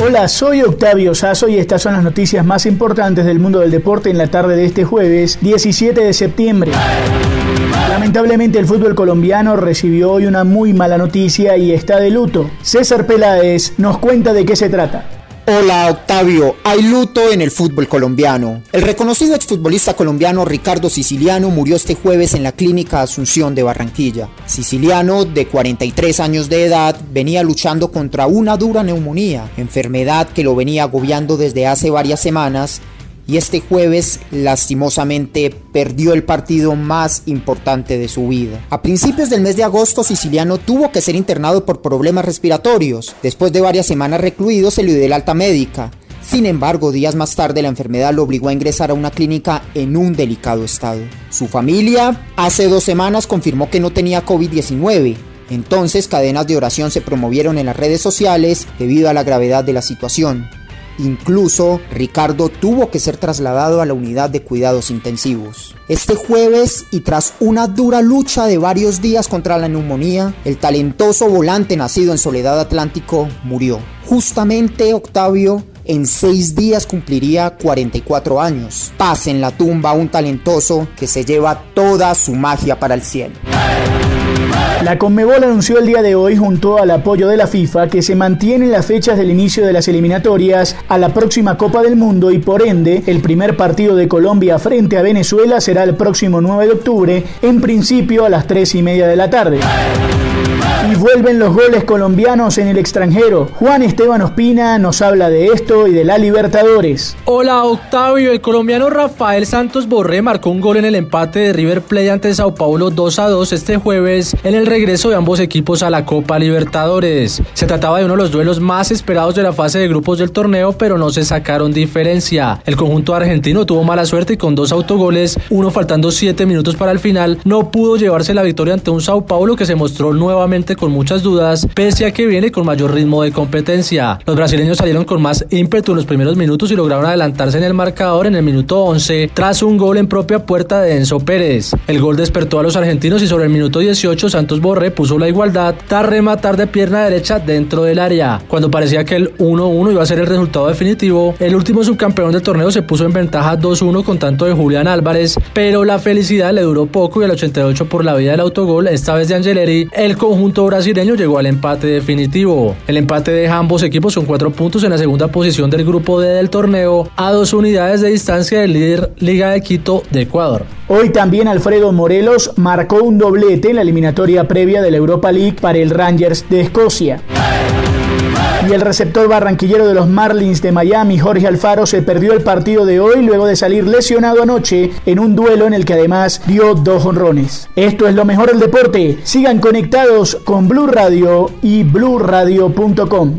Hola, soy Octavio Sazo y estas son las noticias más importantes del mundo del deporte en la tarde de este jueves 17 de septiembre. Lamentablemente el fútbol colombiano recibió hoy una muy mala noticia y está de luto. César Peláez nos cuenta de qué se trata. Hola Octavio, hay luto en el fútbol colombiano. El reconocido exfutbolista colombiano Ricardo Siciliano murió este jueves en la clínica Asunción de Barranquilla. Siciliano, de 43 años de edad, venía luchando contra una dura neumonía, enfermedad que lo venía agobiando desde hace varias semanas y este jueves lastimosamente perdió el partido más importante de su vida. A principios del mes de agosto, Siciliano tuvo que ser internado por problemas respiratorios. Después de varias semanas recluido, se le dio el alta médica. Sin embargo, días más tarde la enfermedad lo obligó a ingresar a una clínica en un delicado estado. Su familia hace dos semanas confirmó que no tenía COVID-19. Entonces cadenas de oración se promovieron en las redes sociales debido a la gravedad de la situación. Incluso Ricardo tuvo que ser trasladado a la unidad de cuidados intensivos. Este jueves y tras una dura lucha de varios días contra la neumonía, el talentoso volante nacido en Soledad Atlántico murió. Justamente Octavio en seis días cumpliría 44 años. Paz en la tumba a un talentoso que se lleva toda su magia para el cielo. La Conmebol anunció el día de hoy junto al apoyo de la FIFA que se mantienen las fechas del inicio de las eliminatorias a la próxima Copa del Mundo y por ende el primer partido de Colombia frente a Venezuela será el próximo 9 de octubre, en principio a las 3 y media de la tarde. Y vuelven los goles colombianos en el extranjero. Juan Esteban Ospina nos habla de esto y de la Libertadores. Hola Octavio, el colombiano Rafael Santos Borré marcó un gol en el empate de River Plate ante Sao Paulo 2 a 2 este jueves en el regreso de ambos equipos a la Copa Libertadores. Se trataba de uno de los duelos más esperados de la fase de grupos del torneo, pero no se sacaron diferencia. El conjunto argentino tuvo mala suerte y con dos autogoles, uno faltando 7 minutos para el final, no pudo llevarse la victoria ante un Sao Paulo que se mostró nuevamente con muchas dudas, pese a que viene con mayor ritmo de competencia. Los brasileños salieron con más ímpetu en los primeros minutos y lograron adelantarse en el marcador en el minuto 11 tras un gol en propia puerta de Enzo Pérez. El gol despertó a los argentinos y sobre el minuto 18 Santos Borré puso la igualdad tras rematar de pierna derecha dentro del área. Cuando parecía que el 1-1 iba a ser el resultado definitivo, el último subcampeón del torneo se puso en ventaja 2-1 con tanto de Julián Álvarez, pero la felicidad le duró poco y el 88 por la vida del autogol, esta vez de Angeleri, el conjunto brasileño llegó al empate definitivo. El empate deja ambos equipos con cuatro puntos en la segunda posición del grupo D del torneo, a dos unidades de distancia del líder Liga de Quito de Ecuador. Hoy también Alfredo Morelos marcó un doblete en la eliminatoria previa de la Europa League para el Rangers de Escocia. Y el receptor barranquillero de los Marlins de Miami, Jorge Alfaro, se perdió el partido de hoy luego de salir lesionado anoche en un duelo en el que además dio dos honrones. Esto es lo mejor del deporte. Sigan conectados con Blue Radio y bluradio.com.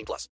18 plus.